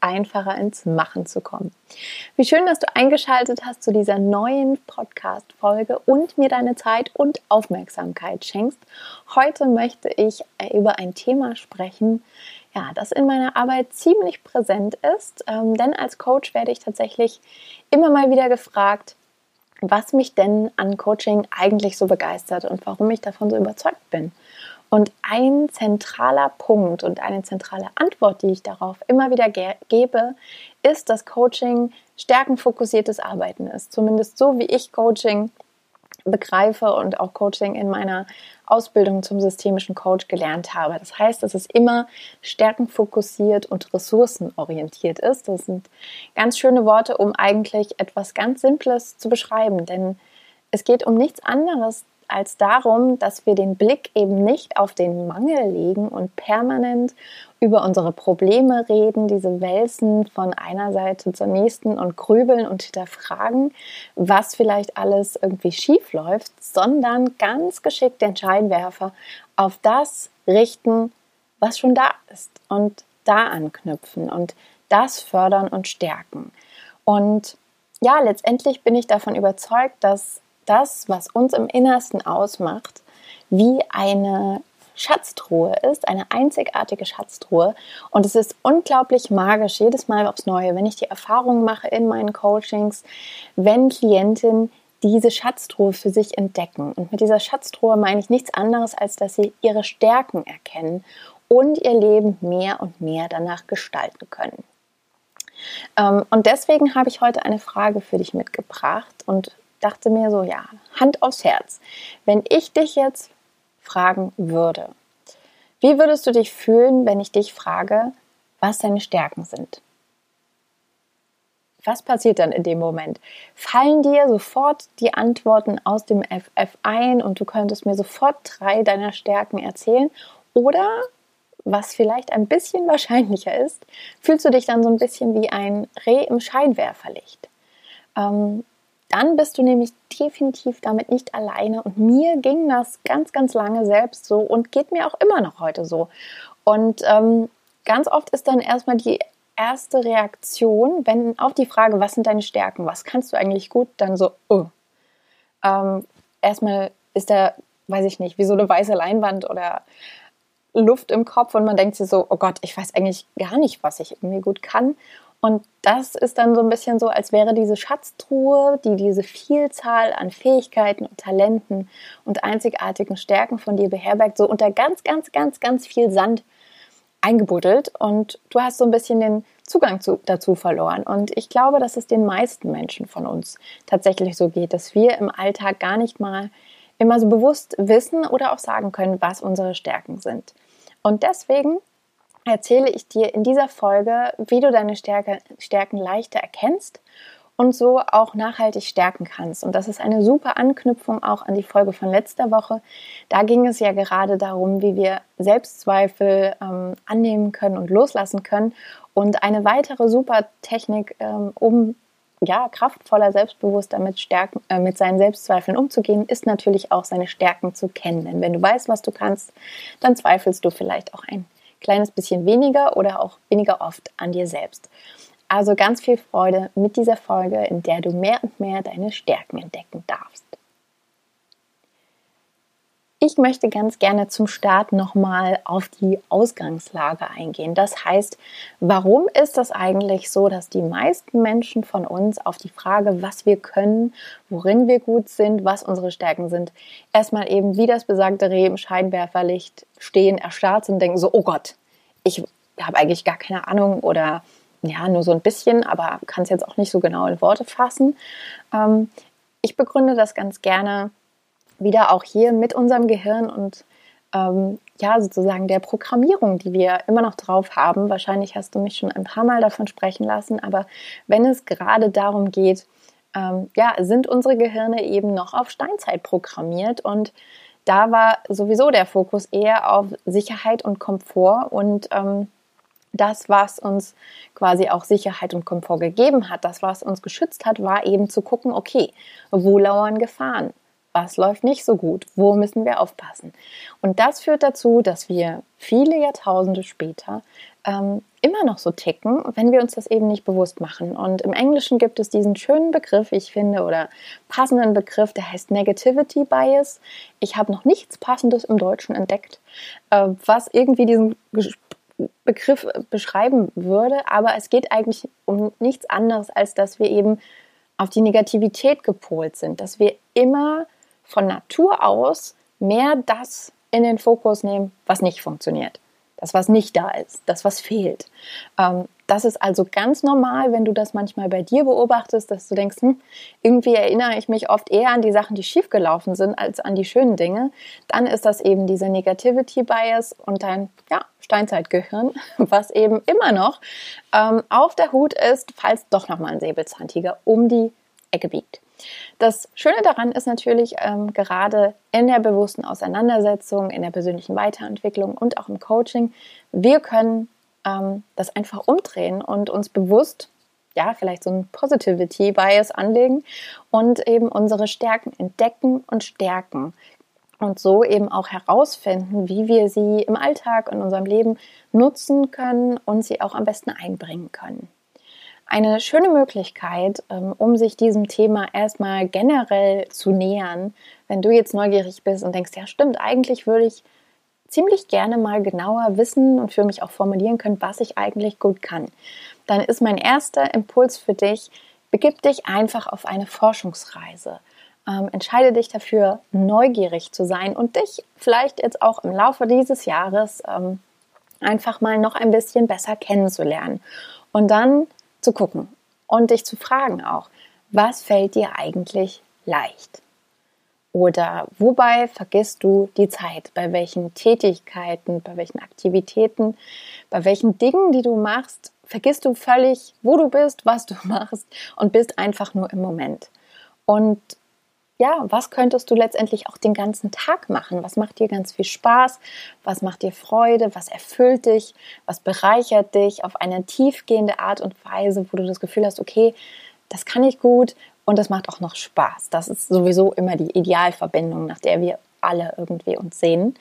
einfacher ins Machen zu kommen. Wie schön, dass du eingeschaltet hast zu dieser neuen Podcast-Folge und mir deine Zeit und Aufmerksamkeit schenkst. Heute möchte ich über ein Thema sprechen, ja, das in meiner Arbeit ziemlich präsent ist, ähm, denn als Coach werde ich tatsächlich immer mal wieder gefragt, was mich denn an Coaching eigentlich so begeistert und warum ich davon so überzeugt bin. Und ein zentraler Punkt und eine zentrale Antwort, die ich darauf immer wieder ge gebe, ist, dass Coaching stärkenfokussiertes Arbeiten ist. Zumindest so, wie ich Coaching begreife und auch Coaching in meiner Ausbildung zum systemischen Coach gelernt habe. Das heißt, dass es immer stärkenfokussiert und ressourcenorientiert ist. Das sind ganz schöne Worte, um eigentlich etwas ganz Simples zu beschreiben, denn es geht um nichts anderes als darum, dass wir den Blick eben nicht auf den Mangel legen und permanent über unsere Probleme reden, diese Wälzen von einer Seite zur nächsten und grübeln und hinterfragen, was vielleicht alles irgendwie schief läuft, sondern ganz geschickt den Scheinwerfer auf das richten, was schon da ist und da anknüpfen und das fördern und stärken. Und ja, letztendlich bin ich davon überzeugt, dass das, was uns im Innersten ausmacht, wie eine Schatztruhe ist, eine einzigartige Schatztruhe. Und es ist unglaublich magisch, jedes Mal aufs Neue, wenn ich die Erfahrung mache in meinen Coachings, wenn Klientinnen diese Schatztruhe für sich entdecken. Und mit dieser Schatztruhe meine ich nichts anderes, als dass sie ihre Stärken erkennen und ihr Leben mehr und mehr danach gestalten können. Ähm, und deswegen habe ich heute eine Frage für dich mitgebracht und dachte mir so, ja, Hand aufs Herz. Wenn ich dich jetzt fragen würde, wie würdest du dich fühlen, wenn ich dich frage, was deine Stärken sind? Was passiert dann in dem Moment? Fallen dir sofort die Antworten aus dem FF ein und du könntest mir sofort drei deiner Stärken erzählen? Oder, was vielleicht ein bisschen wahrscheinlicher ist, fühlst du dich dann so ein bisschen wie ein Reh im Scheinwerferlicht? Ähm, dann bist du nämlich definitiv damit nicht alleine. Und mir ging das ganz, ganz lange selbst so und geht mir auch immer noch heute so. Und ähm, ganz oft ist dann erstmal die erste Reaktion, wenn auf die Frage, was sind deine Stärken, was kannst du eigentlich gut, dann so, oh. Ähm, erstmal ist da, weiß ich nicht, wie so eine weiße Leinwand oder Luft im Kopf und man denkt sich so, oh Gott, ich weiß eigentlich gar nicht, was ich irgendwie gut kann. Und das ist dann so ein bisschen so, als wäre diese Schatztruhe, die diese Vielzahl an Fähigkeiten und Talenten und einzigartigen Stärken von dir beherbergt, so unter ganz, ganz, ganz, ganz viel Sand eingebuddelt und du hast so ein bisschen den Zugang zu, dazu verloren. Und ich glaube, dass es den meisten Menschen von uns tatsächlich so geht, dass wir im Alltag gar nicht mal immer so bewusst wissen oder auch sagen können, was unsere Stärken sind. Und deswegen erzähle ich dir in dieser Folge, wie du deine Stärke, Stärken leichter erkennst und so auch nachhaltig stärken kannst. Und das ist eine super Anknüpfung auch an die Folge von letzter Woche. Da ging es ja gerade darum, wie wir Selbstzweifel ähm, annehmen können und loslassen können. Und eine weitere super Technik, ähm, um ja, kraftvoller, selbstbewusster mit, Stärken, äh, mit seinen Selbstzweifeln umzugehen, ist natürlich auch seine Stärken zu kennen. Denn wenn du weißt, was du kannst, dann zweifelst du vielleicht auch ein kleines bisschen weniger oder auch weniger oft an dir selbst. Also ganz viel Freude mit dieser Folge, in der du mehr und mehr deine Stärken entdecken darfst. Ich möchte ganz gerne zum Start nochmal auf die Ausgangslage eingehen. Das heißt, warum ist das eigentlich so, dass die meisten Menschen von uns auf die Frage, was wir können, worin wir gut sind, was unsere Stärken sind, erstmal eben wie das besagte Reh im Scheinwerferlicht stehen, erstarrt sind und denken so, oh Gott, ich habe eigentlich gar keine Ahnung oder ja, nur so ein bisschen, aber kann es jetzt auch nicht so genau in Worte fassen. Ähm, ich begründe das ganz gerne wieder auch hier mit unserem Gehirn und ähm, ja, sozusagen der Programmierung, die wir immer noch drauf haben. Wahrscheinlich hast du mich schon ein paar Mal davon sprechen lassen, aber wenn es gerade darum geht, ähm, ja, sind unsere Gehirne eben noch auf Steinzeit programmiert und da war sowieso der Fokus eher auf Sicherheit und Komfort und ähm, das, was uns quasi auch Sicherheit und Komfort gegeben hat, das, was uns geschützt hat, war eben zu gucken, okay, wo lauern Gefahren? Was läuft nicht so gut? Wo müssen wir aufpassen? Und das führt dazu, dass wir viele Jahrtausende später ähm, immer noch so ticken, wenn wir uns das eben nicht bewusst machen. Und im Englischen gibt es diesen schönen Begriff, ich finde, oder passenden Begriff, der heißt Negativity Bias. Ich habe noch nichts Passendes im Deutschen entdeckt, äh, was irgendwie diesen Begriff beschreiben würde, aber es geht eigentlich um nichts anderes, als dass wir eben auf die Negativität gepolt sind, dass wir immer von Natur aus mehr das in den Fokus nehmen, was nicht funktioniert das, was nicht da ist, das, was fehlt. Ähm, das ist also ganz normal, wenn du das manchmal bei dir beobachtest, dass du denkst, hm, irgendwie erinnere ich mich oft eher an die Sachen, die schiefgelaufen sind, als an die schönen Dinge. Dann ist das eben diese Negativity Bias und dein ja, Steinzeitgehirn, was eben immer noch ähm, auf der Hut ist, falls doch nochmal ein Säbelzahntiger um die Ecke biegt. Das Schöne daran ist natürlich ähm, gerade in der bewussten Auseinandersetzung, in der persönlichen Weiterentwicklung und auch im Coaching, wir können ähm, das einfach umdrehen und uns bewusst, ja, vielleicht so ein Positivity Bias anlegen und eben unsere Stärken entdecken und stärken. Und so eben auch herausfinden, wie wir sie im Alltag, in unserem Leben nutzen können und sie auch am besten einbringen können. Eine schöne Möglichkeit, ähm, um sich diesem Thema erstmal generell zu nähern, wenn du jetzt neugierig bist und denkst, ja stimmt, eigentlich würde ich ziemlich gerne mal genauer wissen und für mich auch formulieren können, was ich eigentlich gut kann. Dann ist mein erster Impuls für dich, begib dich einfach auf eine Forschungsreise. Ähm, entscheide dich dafür, neugierig zu sein und dich vielleicht jetzt auch im Laufe dieses Jahres ähm, einfach mal noch ein bisschen besser kennenzulernen. Und dann zu gucken und dich zu fragen auch, was fällt dir eigentlich leicht? Oder wobei vergisst du die Zeit? Bei welchen Tätigkeiten, bei welchen Aktivitäten, bei welchen Dingen, die du machst, vergisst du völlig, wo du bist, was du machst und bist einfach nur im Moment. Und ja, was könntest du letztendlich auch den ganzen Tag machen? Was macht dir ganz viel Spaß? Was macht dir Freude? Was erfüllt dich? Was bereichert dich auf eine tiefgehende Art und Weise, wo du das Gefühl hast, okay, das kann ich gut und das macht auch noch Spaß. Das ist sowieso immer die Idealverbindung, nach der wir alle irgendwie uns sehen.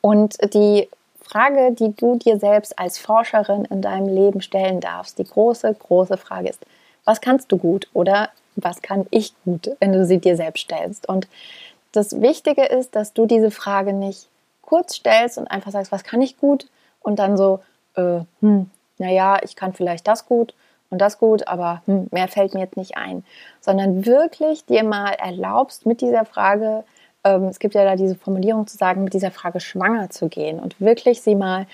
Und die Frage, die du dir selbst als Forscherin in deinem Leben stellen darfst, die große, große Frage ist, was kannst du gut oder was kann ich gut, wenn du sie dir selbst stellst. Und das Wichtige ist, dass du diese Frage nicht kurz stellst und einfach sagst, was kann ich gut? Und dann so, äh, hm, naja, ich kann vielleicht das gut und das gut, aber hm, mehr fällt mir jetzt nicht ein. Sondern wirklich dir mal erlaubst, mit dieser Frage ähm, es gibt ja da diese Formulierung zu sagen, mit dieser Frage schwanger zu gehen und wirklich sie mal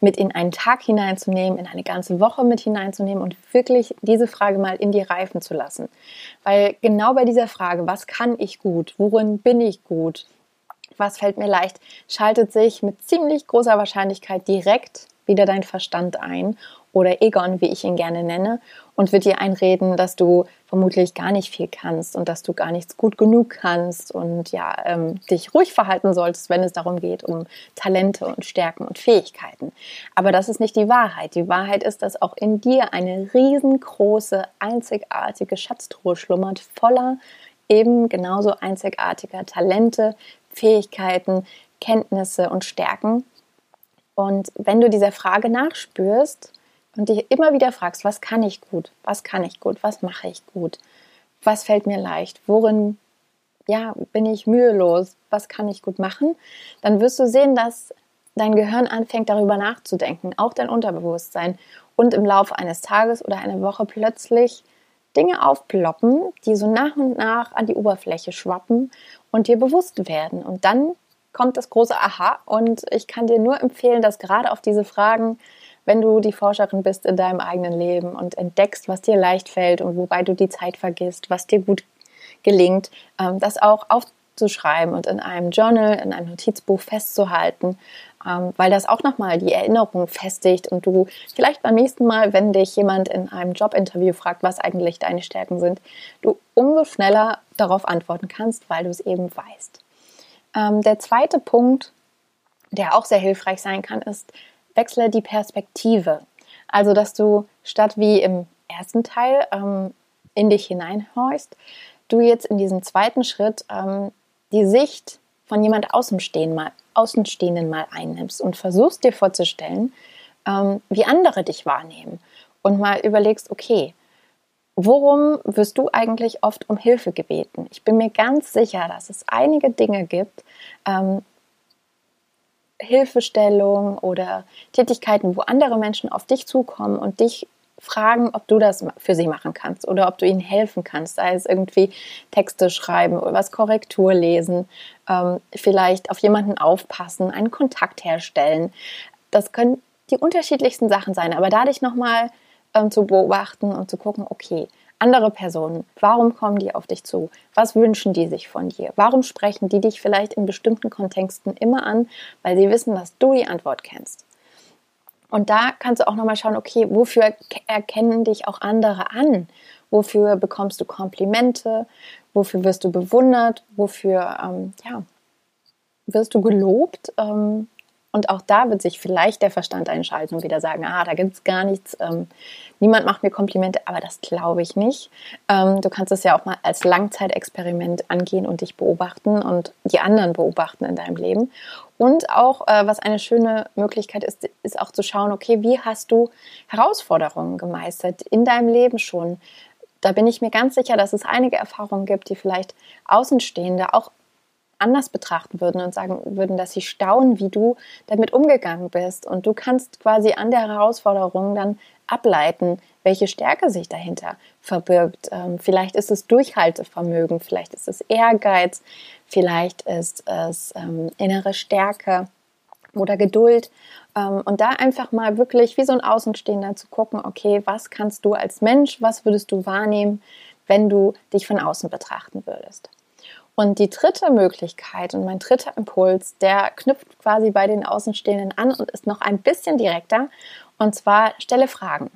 mit in einen Tag hineinzunehmen, in eine ganze Woche mit hineinzunehmen und wirklich diese Frage mal in die Reifen zu lassen. Weil genau bei dieser Frage, was kann ich gut, worin bin ich gut, was fällt mir leicht, schaltet sich mit ziemlich großer Wahrscheinlichkeit direkt wieder dein Verstand ein oder Egon, wie ich ihn gerne nenne, und wird dir einreden, dass du vermutlich gar nicht viel kannst und dass du gar nichts gut genug kannst und ja, ähm, dich ruhig verhalten solltest, wenn es darum geht, um Talente und Stärken und Fähigkeiten. Aber das ist nicht die Wahrheit. Die Wahrheit ist, dass auch in dir eine riesengroße, einzigartige Schatztruhe schlummert, voller eben genauso einzigartiger Talente, Fähigkeiten, Kenntnisse und Stärken. Und wenn du dieser Frage nachspürst, und dich immer wieder fragst, was kann ich gut, was kann ich gut, was mache ich gut, was fällt mir leicht, worin ja, bin ich mühelos, was kann ich gut machen, dann wirst du sehen, dass dein Gehirn anfängt darüber nachzudenken, auch dein Unterbewusstsein. Und im Laufe eines Tages oder einer Woche plötzlich Dinge aufploppen, die so nach und nach an die Oberfläche schwappen und dir bewusst werden. Und dann kommt das große Aha. Und ich kann dir nur empfehlen, dass gerade auf diese Fragen wenn du die Forscherin bist in deinem eigenen Leben und entdeckst, was dir leicht fällt und wobei du die Zeit vergisst, was dir gut gelingt, ähm, das auch aufzuschreiben und in einem Journal, in einem Notizbuch festzuhalten ähm, weil das auch nochmal die Erinnerung festigt und du vielleicht beim nächsten Mal, wenn dich jemand in einem Jobinterview fragt, was eigentlich deine Stärken sind, du umso schneller darauf antworten kannst, weil du es eben weißt. Ähm, der zweite Punkt, der auch sehr hilfreich sein kann, ist, wechsle die Perspektive. Also, dass du statt wie im ersten Teil ähm, in dich hineinhorchst, du jetzt in diesem zweiten Schritt ähm, die Sicht von jemand Außenstehenden mal, Außenstehenden mal einnimmst und versuchst dir vorzustellen, ähm, wie andere dich wahrnehmen und mal überlegst, okay, worum wirst du eigentlich oft um Hilfe gebeten? Ich bin mir ganz sicher, dass es einige Dinge gibt, ähm, Hilfestellung oder Tätigkeiten, wo andere Menschen auf dich zukommen und dich fragen, ob du das für sie machen kannst oder ob du ihnen helfen kannst, sei es irgendwie Texte schreiben oder was Korrektur lesen, ähm, vielleicht auf jemanden aufpassen, einen Kontakt herstellen. Das können die unterschiedlichsten Sachen sein, aber dadurch nochmal ähm, zu beobachten und zu gucken, okay, andere Personen, warum kommen die auf dich zu? Was wünschen die sich von dir? Warum sprechen die dich vielleicht in bestimmten Kontexten immer an, weil sie wissen, dass du die Antwort kennst? Und da kannst du auch nochmal schauen, okay, wofür erkennen dich auch andere an? Wofür bekommst du Komplimente? Wofür wirst du bewundert? Wofür ähm, ja, wirst du gelobt? Ähm, und auch da wird sich vielleicht der Verstand einschalten und wieder sagen, ah, da gibt es gar nichts, ähm, niemand macht mir Komplimente, aber das glaube ich nicht. Ähm, du kannst es ja auch mal als Langzeitexperiment angehen und dich beobachten und die anderen beobachten in deinem Leben. Und auch, äh, was eine schöne Möglichkeit ist, ist auch zu schauen, okay, wie hast du Herausforderungen gemeistert in deinem Leben schon? Da bin ich mir ganz sicher, dass es einige Erfahrungen gibt, die vielleicht Außenstehende auch anders betrachten würden und sagen würden, dass sie staunen, wie du damit umgegangen bist. Und du kannst quasi an der Herausforderung dann ableiten, welche Stärke sich dahinter verbirgt. Ähm, vielleicht ist es Durchhaltevermögen, vielleicht ist es Ehrgeiz, vielleicht ist es ähm, innere Stärke oder Geduld. Ähm, und da einfach mal wirklich wie so ein Außenstehender zu gucken, okay, was kannst du als Mensch, was würdest du wahrnehmen, wenn du dich von außen betrachten würdest. Und die dritte Möglichkeit und mein dritter Impuls, der knüpft quasi bei den Außenstehenden an und ist noch ein bisschen direkter. Und zwar stelle Fragen.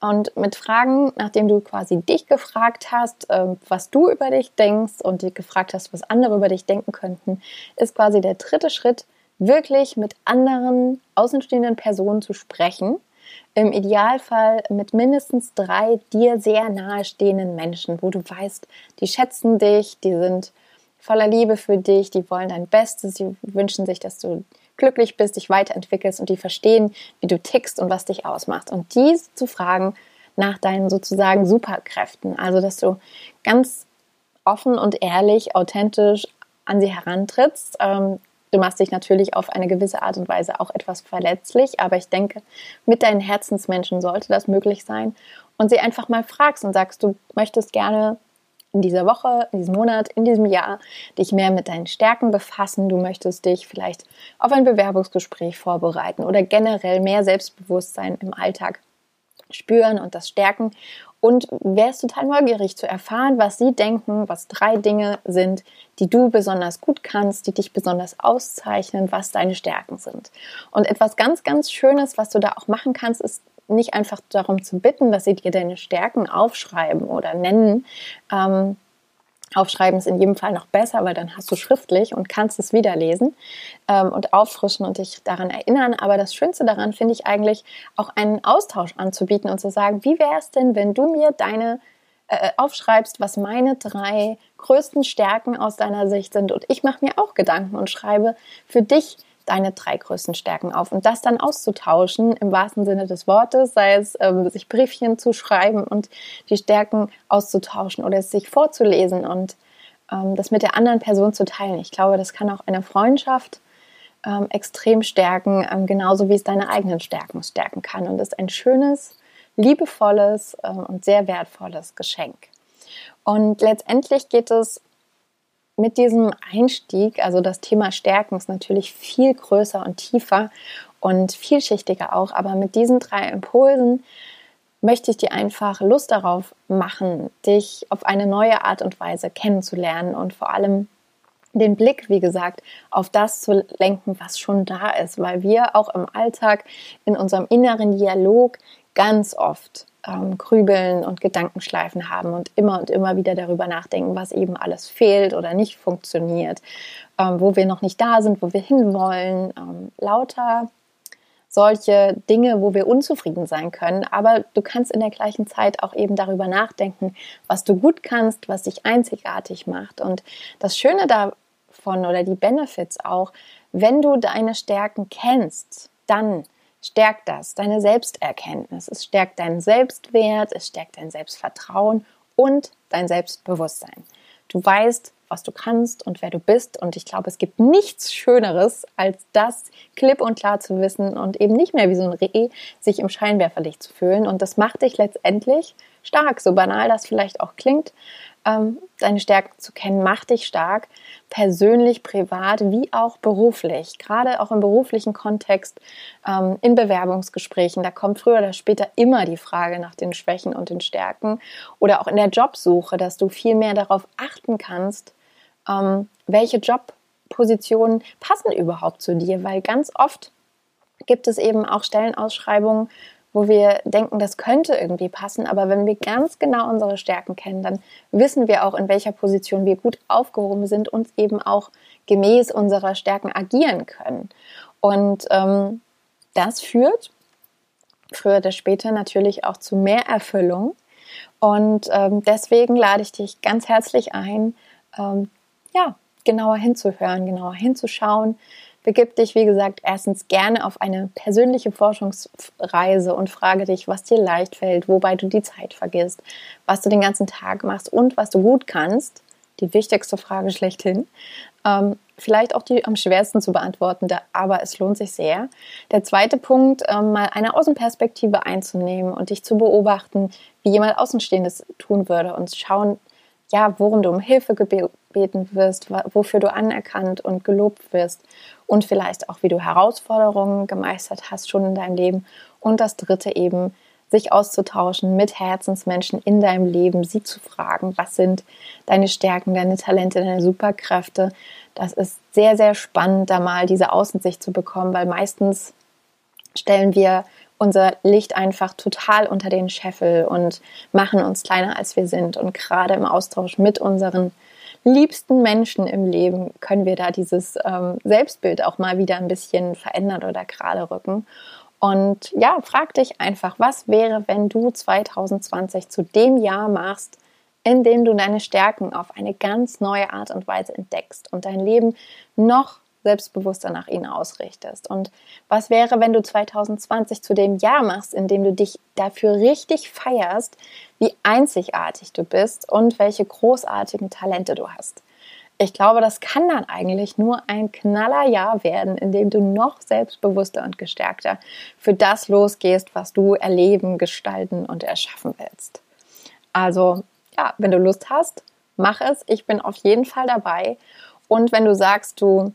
Und mit Fragen, nachdem du quasi dich gefragt hast, ähm, was du über dich denkst und dich gefragt hast, was andere über dich denken könnten, ist quasi der dritte Schritt, wirklich mit anderen außenstehenden Personen zu sprechen. Im Idealfall mit mindestens drei dir sehr nahestehenden Menschen, wo du weißt, die schätzen dich, die sind voller Liebe für dich, die wollen dein Bestes, sie wünschen sich, dass du glücklich bist, dich weiterentwickelst und die verstehen, wie du tickst und was dich ausmacht. Und die zu fragen nach deinen sozusagen Superkräften, also dass du ganz offen und ehrlich, authentisch an sie herantrittst. Ähm, du machst dich natürlich auf eine gewisse Art und Weise auch etwas verletzlich, aber ich denke, mit deinen Herzensmenschen sollte das möglich sein und sie einfach mal fragst und sagst, du möchtest gerne in dieser Woche, in diesem Monat, in diesem Jahr dich mehr mit deinen Stärken befassen. Du möchtest dich vielleicht auf ein Bewerbungsgespräch vorbereiten oder generell mehr Selbstbewusstsein im Alltag spüren und das stärken. Und wärst total neugierig zu erfahren, was sie denken, was drei Dinge sind, die du besonders gut kannst, die dich besonders auszeichnen, was deine Stärken sind. Und etwas ganz, ganz Schönes, was du da auch machen kannst, ist nicht einfach darum zu bitten, dass sie dir deine Stärken aufschreiben oder nennen. Ähm, Aufschreiben ist in jedem Fall noch besser, weil dann hast du schriftlich und kannst es wiederlesen ähm, und auffrischen und dich daran erinnern. Aber das Schönste daran finde ich eigentlich, auch einen Austausch anzubieten und zu sagen, wie wäre es denn, wenn du mir deine äh, aufschreibst, was meine drei größten Stärken aus deiner Sicht sind. Und ich mache mir auch Gedanken und schreibe für dich deine drei größten Stärken auf und das dann auszutauschen im wahrsten Sinne des Wortes, sei es ähm, sich Briefchen zu schreiben und die Stärken auszutauschen oder es sich vorzulesen und ähm, das mit der anderen Person zu teilen. Ich glaube, das kann auch eine Freundschaft ähm, extrem stärken, ähm, genauso wie es deine eigenen Stärken stärken kann und ist ein schönes, liebevolles äh, und sehr wertvolles Geschenk. Und letztendlich geht es mit diesem Einstieg, also das Thema Stärken ist natürlich viel größer und tiefer und vielschichtiger auch, aber mit diesen drei Impulsen möchte ich dir einfach Lust darauf machen, dich auf eine neue Art und Weise kennenzulernen und vor allem den Blick, wie gesagt, auf das zu lenken, was schon da ist, weil wir auch im Alltag in unserem inneren Dialog ganz oft ähm, Grübeln und Gedankenschleifen haben und immer und immer wieder darüber nachdenken, was eben alles fehlt oder nicht funktioniert, ähm, wo wir noch nicht da sind, wo wir hinwollen. Ähm, lauter solche Dinge, wo wir unzufrieden sein können. Aber du kannst in der gleichen Zeit auch eben darüber nachdenken, was du gut kannst, was dich einzigartig macht. Und das Schöne davon oder die Benefits auch, wenn du deine Stärken kennst, dann stärkt das deine Selbsterkenntnis. Es stärkt deinen Selbstwert, es stärkt dein Selbstvertrauen und dein Selbstbewusstsein. Du weißt, was du kannst und wer du bist. Und ich glaube, es gibt nichts Schöneres, als das klipp und klar zu wissen und eben nicht mehr wie so ein Reh sich im Scheinwerferlicht zu fühlen. Und das macht dich letztendlich stark, so banal das vielleicht auch klingt ähm, deine Stärken zu kennen, macht dich stark, persönlich, privat, wie auch beruflich. Gerade auch im beruflichen Kontext, ähm, in Bewerbungsgesprächen, da kommt früher oder später immer die Frage nach den Schwächen und den Stärken. Oder auch in der Jobsuche, dass du viel mehr darauf achten kannst, ähm, welche Jobpositionen passen überhaupt zu dir, weil ganz oft gibt es eben auch Stellenausschreibungen, wo wir denken, das könnte irgendwie passen. Aber wenn wir ganz genau unsere Stärken kennen, dann wissen wir auch, in welcher Position wir gut aufgehoben sind und eben auch gemäß unserer Stärken agieren können. Und ähm, das führt früher oder später natürlich auch zu mehr Erfüllung. Und ähm, deswegen lade ich dich ganz herzlich ein, ähm, ja, genauer hinzuhören, genauer hinzuschauen, Begib dich, wie gesagt, erstens gerne auf eine persönliche Forschungsreise und frage dich, was dir leicht fällt, wobei du die Zeit vergisst, was du den ganzen Tag machst und was du gut kannst. Die wichtigste Frage schlechthin. Ähm, vielleicht auch die am schwersten zu beantworten, aber es lohnt sich sehr. Der zweite Punkt, ähm, mal eine Außenperspektive einzunehmen und dich zu beobachten, wie jemand Außenstehendes tun würde und schauen, ja, worum du um Hilfe gebeten wirst, wofür du anerkannt und gelobt wirst und vielleicht auch, wie du Herausforderungen gemeistert hast schon in deinem Leben. Und das dritte eben, sich auszutauschen mit Herzensmenschen in deinem Leben, sie zu fragen, was sind deine Stärken, deine Talente, deine Superkräfte. Das ist sehr, sehr spannend, da mal diese Außensicht zu bekommen, weil meistens stellen wir unser Licht einfach total unter den Scheffel und machen uns kleiner, als wir sind. Und gerade im Austausch mit unseren liebsten Menschen im Leben können wir da dieses ähm, Selbstbild auch mal wieder ein bisschen verändern oder gerade rücken. Und ja, frag dich einfach, was wäre, wenn du 2020 zu dem Jahr machst, in dem du deine Stärken auf eine ganz neue Art und Weise entdeckst und dein Leben noch selbstbewusster nach ihnen ausrichtest. Und was wäre, wenn du 2020 zu dem Jahr machst, in dem du dich dafür richtig feierst, wie einzigartig du bist und welche großartigen Talente du hast? Ich glaube, das kann dann eigentlich nur ein knaller Jahr werden, in dem du noch selbstbewusster und gestärkter für das losgehst, was du erleben, gestalten und erschaffen willst. Also, ja, wenn du Lust hast, mach es. Ich bin auf jeden Fall dabei. Und wenn du sagst, du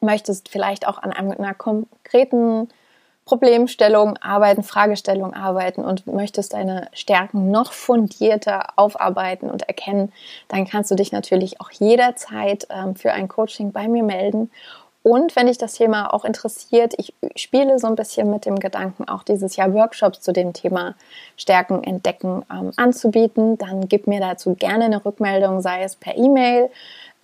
möchtest vielleicht auch an einer konkreten Problemstellung arbeiten, Fragestellung arbeiten und möchtest deine Stärken noch fundierter aufarbeiten und erkennen, dann kannst du dich natürlich auch jederzeit ähm, für ein Coaching bei mir melden. Und wenn dich das Thema auch interessiert, ich spiele so ein bisschen mit dem Gedanken, auch dieses Jahr Workshops zu dem Thema Stärken entdecken ähm, anzubieten, dann gib mir dazu gerne eine Rückmeldung, sei es per E-Mail,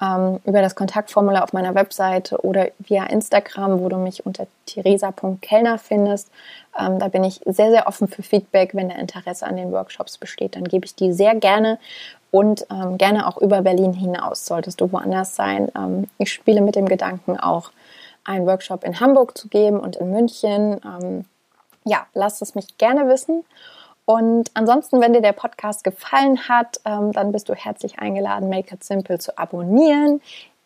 ähm, über das Kontaktformular auf meiner Webseite oder via Instagram, wo du mich unter theresa.kellner findest. Ähm, da bin ich sehr, sehr offen für Feedback. Wenn der Interesse an den Workshops besteht, dann gebe ich die sehr gerne und ähm, gerne auch über Berlin hinaus. Solltest du woanders sein. Ähm, ich spiele mit dem Gedanken auch einen Workshop in Hamburg zu geben und in München. Ähm, ja, lasst es mich gerne wissen. Und ansonsten, wenn dir der Podcast gefallen hat, ähm, dann bist du herzlich eingeladen, Make It Simple zu abonnieren,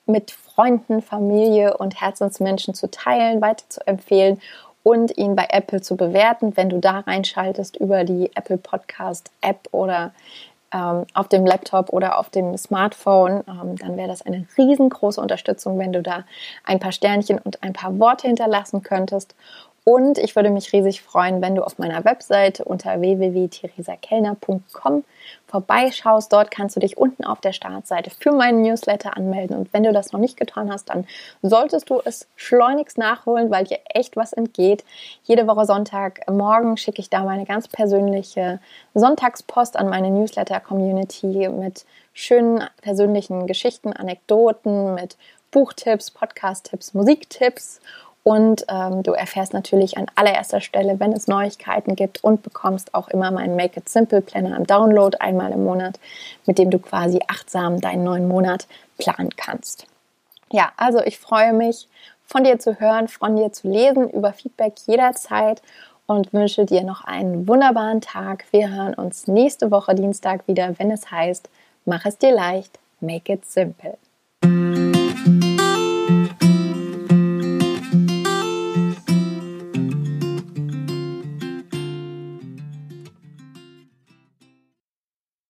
mit Freunden, Familie und Herzensmenschen zu teilen, weiter zu empfehlen und ihn bei Apple zu bewerten. Wenn du da reinschaltest über die Apple Podcast App oder ähm, auf dem Laptop oder auf dem Smartphone, ähm, dann wäre das eine riesengroße Unterstützung, wenn du da ein paar Sternchen und ein paar Worte hinterlassen könntest. Und ich würde mich riesig freuen, wenn du auf meiner Webseite unter www.theresakellner.com vorbeischaust. Dort kannst du dich unten auf der Startseite für meinen Newsletter anmelden. Und wenn du das noch nicht getan hast, dann solltest du es schleunigst nachholen, weil dir echt was entgeht. Jede Woche Sonntagmorgen schicke ich da meine ganz persönliche Sonntagspost an meine Newsletter-Community mit schönen persönlichen Geschichten, Anekdoten, mit Buchtipps, Podcast-Tipps, Musiktipps und ähm, du erfährst natürlich an allererster Stelle, wenn es Neuigkeiten gibt und bekommst auch immer meinen Make It Simple Planner im Download einmal im Monat, mit dem du quasi achtsam deinen neuen Monat planen kannst. Ja, also ich freue mich, von dir zu hören, von dir zu lesen, über Feedback jederzeit und wünsche dir noch einen wunderbaren Tag. Wir hören uns nächste Woche Dienstag wieder, wenn es heißt, mach es dir leicht, make it simple.